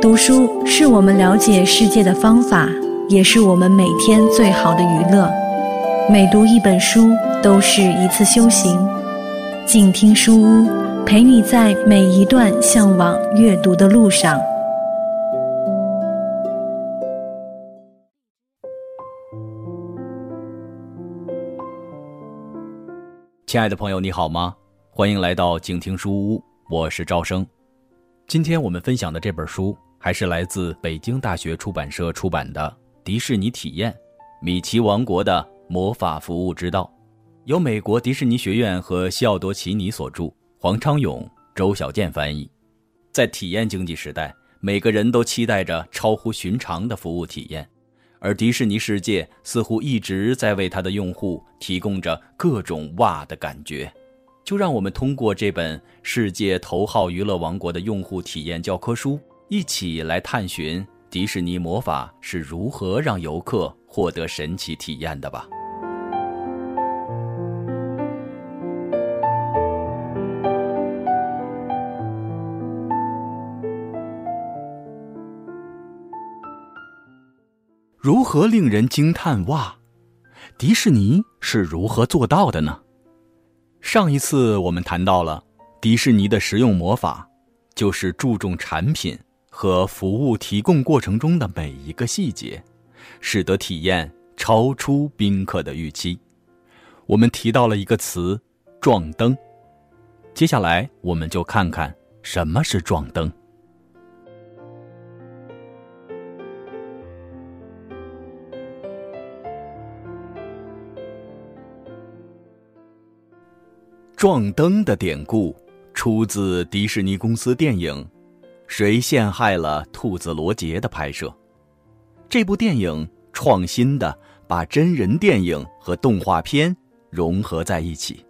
读书是我们了解世界的方法，也是我们每天最好的娱乐。每读一本书，都是一次修行。静听书屋，陪你在每一段向往阅读的路上。亲爱的朋友，你好吗？欢迎来到静听书屋，我是赵生。今天我们分享的这本书。还是来自北京大学出版社出版的《迪士尼体验：米奇王国的魔法服务之道》，由美国迪士尼学院和西奥多·奇尼所著，黄昌勇、周小健翻译。在体验经济时代，每个人都期待着超乎寻常的服务体验，而迪士尼世界似乎一直在为它的用户提供着各种哇的感觉。就让我们通过这本世界头号娱乐王国的用户体验教科书。一起来探寻迪士尼魔法是如何让游客获得神奇体验的吧。如何令人惊叹？哇，迪士尼是如何做到的呢？上一次我们谈到了迪士尼的实用魔法，就是注重产品。和服务提供过程中的每一个细节，使得体验超出宾客的预期。我们提到了一个词“撞灯”，接下来我们就看看什么是撞灯。撞灯的典故出自迪士尼公司电影。谁陷害了兔子罗杰的拍摄？这部电影创新的把真人电影和动画片融合在一起。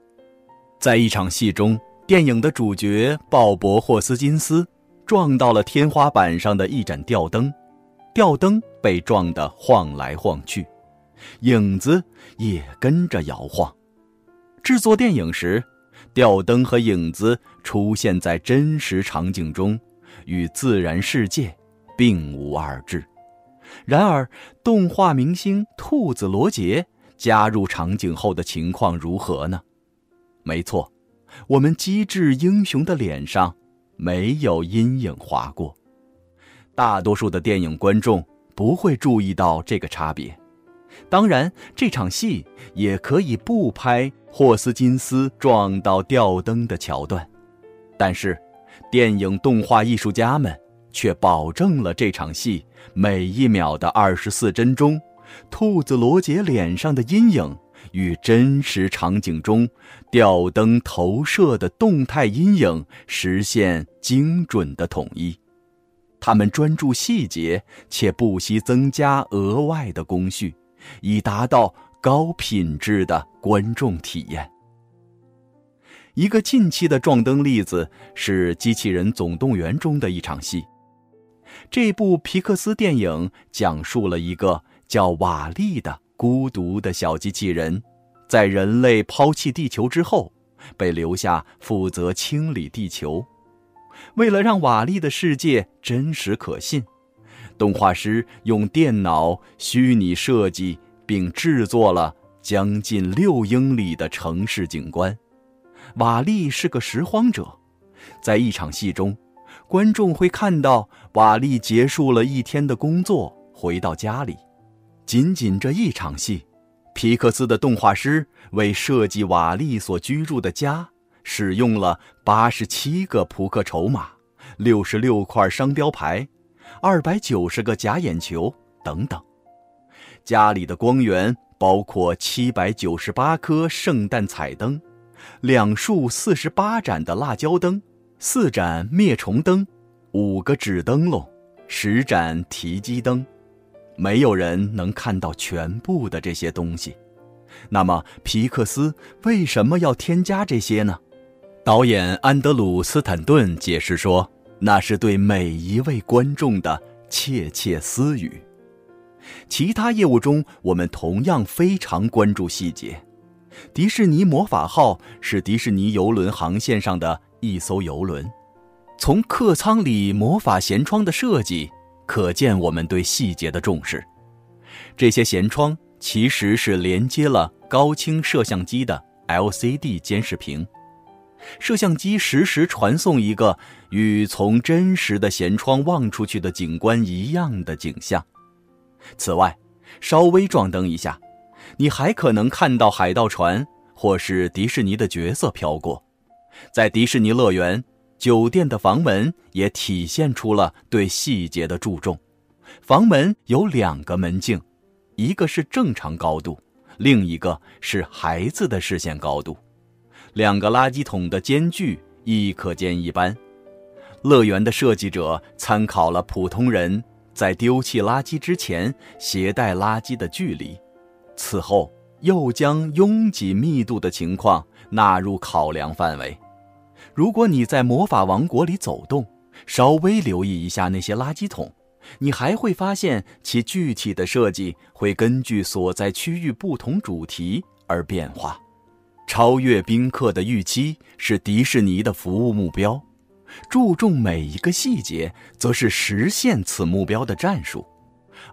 在一场戏中，电影的主角鲍勃霍斯金斯撞到了天花板上的一盏吊灯，吊灯被撞得晃来晃去，影子也跟着摇晃。制作电影时，吊灯和影子出现在真实场景中。与自然世界并无二致。然而，动画明星兔子罗杰加入场景后的情况如何呢？没错，我们机智英雄的脸上没有阴影划过。大多数的电影观众不会注意到这个差别。当然，这场戏也可以不拍霍斯金斯撞到吊灯的桥段，但是。电影动画艺术家们却保证了这场戏每一秒的二十四帧中，兔子罗杰脸上的阴影与真实场景中吊灯投射的动态阴影实现精准的统一。他们专注细节，且不惜增加额外的工序，以达到高品质的观众体验。一个近期的撞灯例子是《机器人总动员》中的一场戏。这部皮克斯电影讲述了一个叫瓦力的孤独的小机器人，在人类抛弃地球之后，被留下负责清理地球。为了让瓦力的世界真实可信，动画师用电脑虚拟设计并制作了将近六英里的城市景观。瓦力是个拾荒者，在一场戏中，观众会看到瓦力结束了一天的工作，回到家里。仅仅这一场戏，皮克斯的动画师为设计瓦力所居住的家，使用了八十七个扑克筹码、六十六块商标牌、二百九十个假眼球等等。家里的光源包括七百九十八颗圣诞彩灯。两束四十八盏的辣椒灯，四盏灭虫灯，五个纸灯笼，十盏提鸡灯，没有人能看到全部的这些东西。那么皮克斯为什么要添加这些呢？导演安德鲁·斯坦顿解释说：“那是对每一位观众的窃窃私语。”其他业务中，我们同样非常关注细节。迪士尼魔法号是迪士尼游轮航线上的一艘游轮。从客舱里魔法舷窗的设计，可见我们对细节的重视。这些舷窗其实是连接了高清摄像机的 LCD 监视屏，摄像机实时传送一个与从真实的舷窗望出去的景观一样的景象。此外，稍微撞灯一下，你还可能看到海盗船或是迪士尼的角色飘过。在迪士尼乐园，酒店的房门也体现出了对细节的注重。房门有两个门径，一个是正常高度，另一个是孩子的视线高度。两个垃圾桶的间距亦可见一斑。乐园的设计者参考了普通人。在丢弃垃圾之前，携带垃圾的距离；此后又将拥挤密度的情况纳入考量范围。如果你在魔法王国里走动，稍微留意一下那些垃圾桶，你还会发现其具体的设计会根据所在区域不同主题而变化。超越宾客的预期是迪士尼的服务目标。注重每一个细节，则是实现此目标的战术，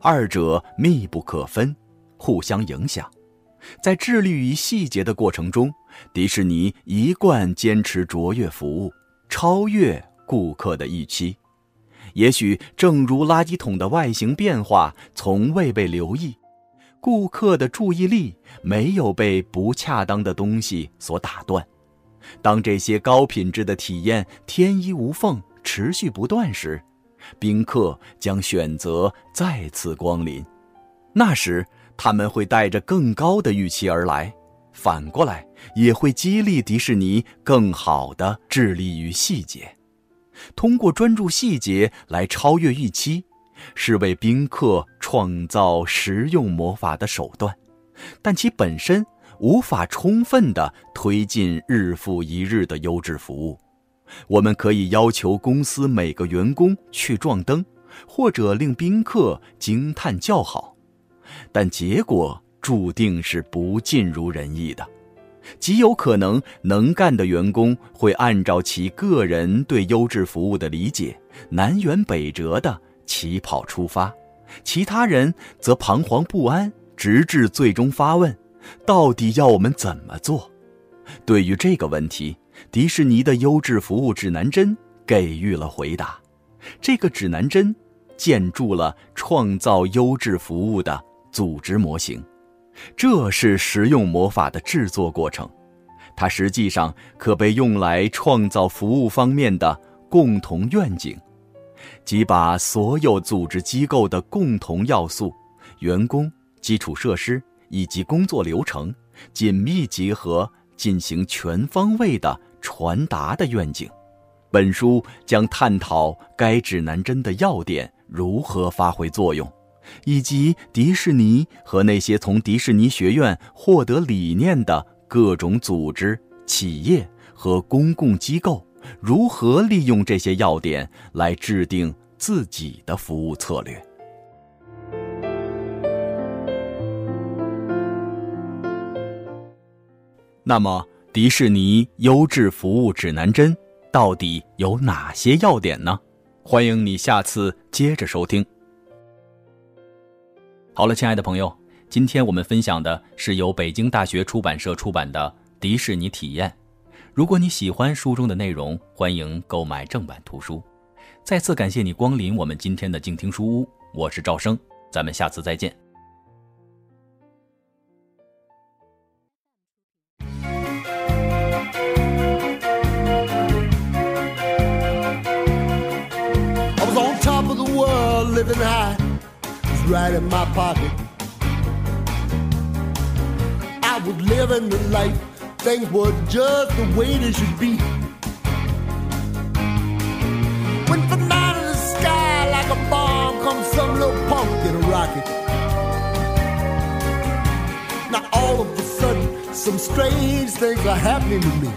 二者密不可分，互相影响。在致力于细节的过程中，迪士尼一贯坚持卓越服务，超越顾客的预期。也许正如垃圾桶的外形变化从未被留意，顾客的注意力没有被不恰当的东西所打断。当这些高品质的体验天衣无缝、持续不断时，宾客将选择再次光临。那时，他们会带着更高的预期而来。反过来，也会激励迪士尼更好地致力于细节。通过专注细节来超越预期，是为宾客创造实用魔法的手段，但其本身。无法充分地推进日复一日的优质服务。我们可以要求公司每个员工去撞灯，或者令宾客惊叹叫好，但结果注定是不尽如人意的。极有可能，能干的员工会按照其个人对优质服务的理解，南辕北辙地起跑出发，其他人则彷徨不安，直至最终发问。到底要我们怎么做？对于这个问题，迪士尼的优质服务指南针给予了回答。这个指南针建筑了创造优质服务的组织模型，这是实用魔法的制作过程。它实际上可被用来创造服务方面的共同愿景，即把所有组织机构的共同要素——员工、基础设施。以及工作流程紧密结合，进行全方位的传达的愿景。本书将探讨该指南针的要点如何发挥作用，以及迪士尼和那些从迪士尼学院获得理念的各种组织、企业和公共机构如何利用这些要点来制定自己的服务策略。那么，迪士尼优质服务指南针到底有哪些要点呢？欢迎你下次接着收听。好了，亲爱的朋友，今天我们分享的是由北京大学出版社出版的《迪士尼体验》。如果你喜欢书中的内容，欢迎购买正版图书。再次感谢你光临我们今天的静听书屋，我是赵生，咱们下次再见。living high was right in my pocket. I was living the life, things were just the way they should be. When from out of the sky, like a bomb, comes some little punk in a rocket. Now all of a sudden, some strange things are happening to me.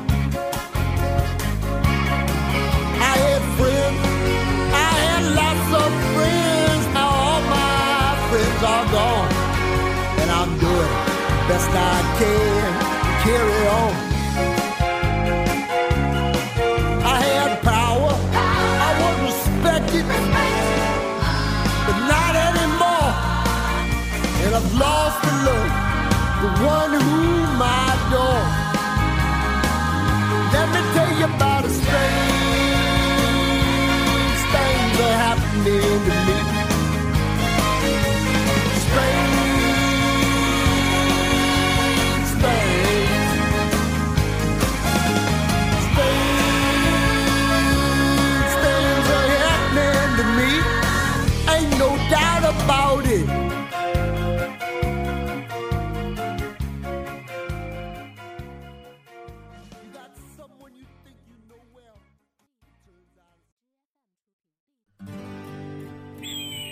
I had friends, I had lots of friends Now all my friends are gone, and I'm doing best I can carry on.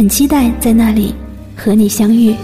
很期待在那里和你相遇。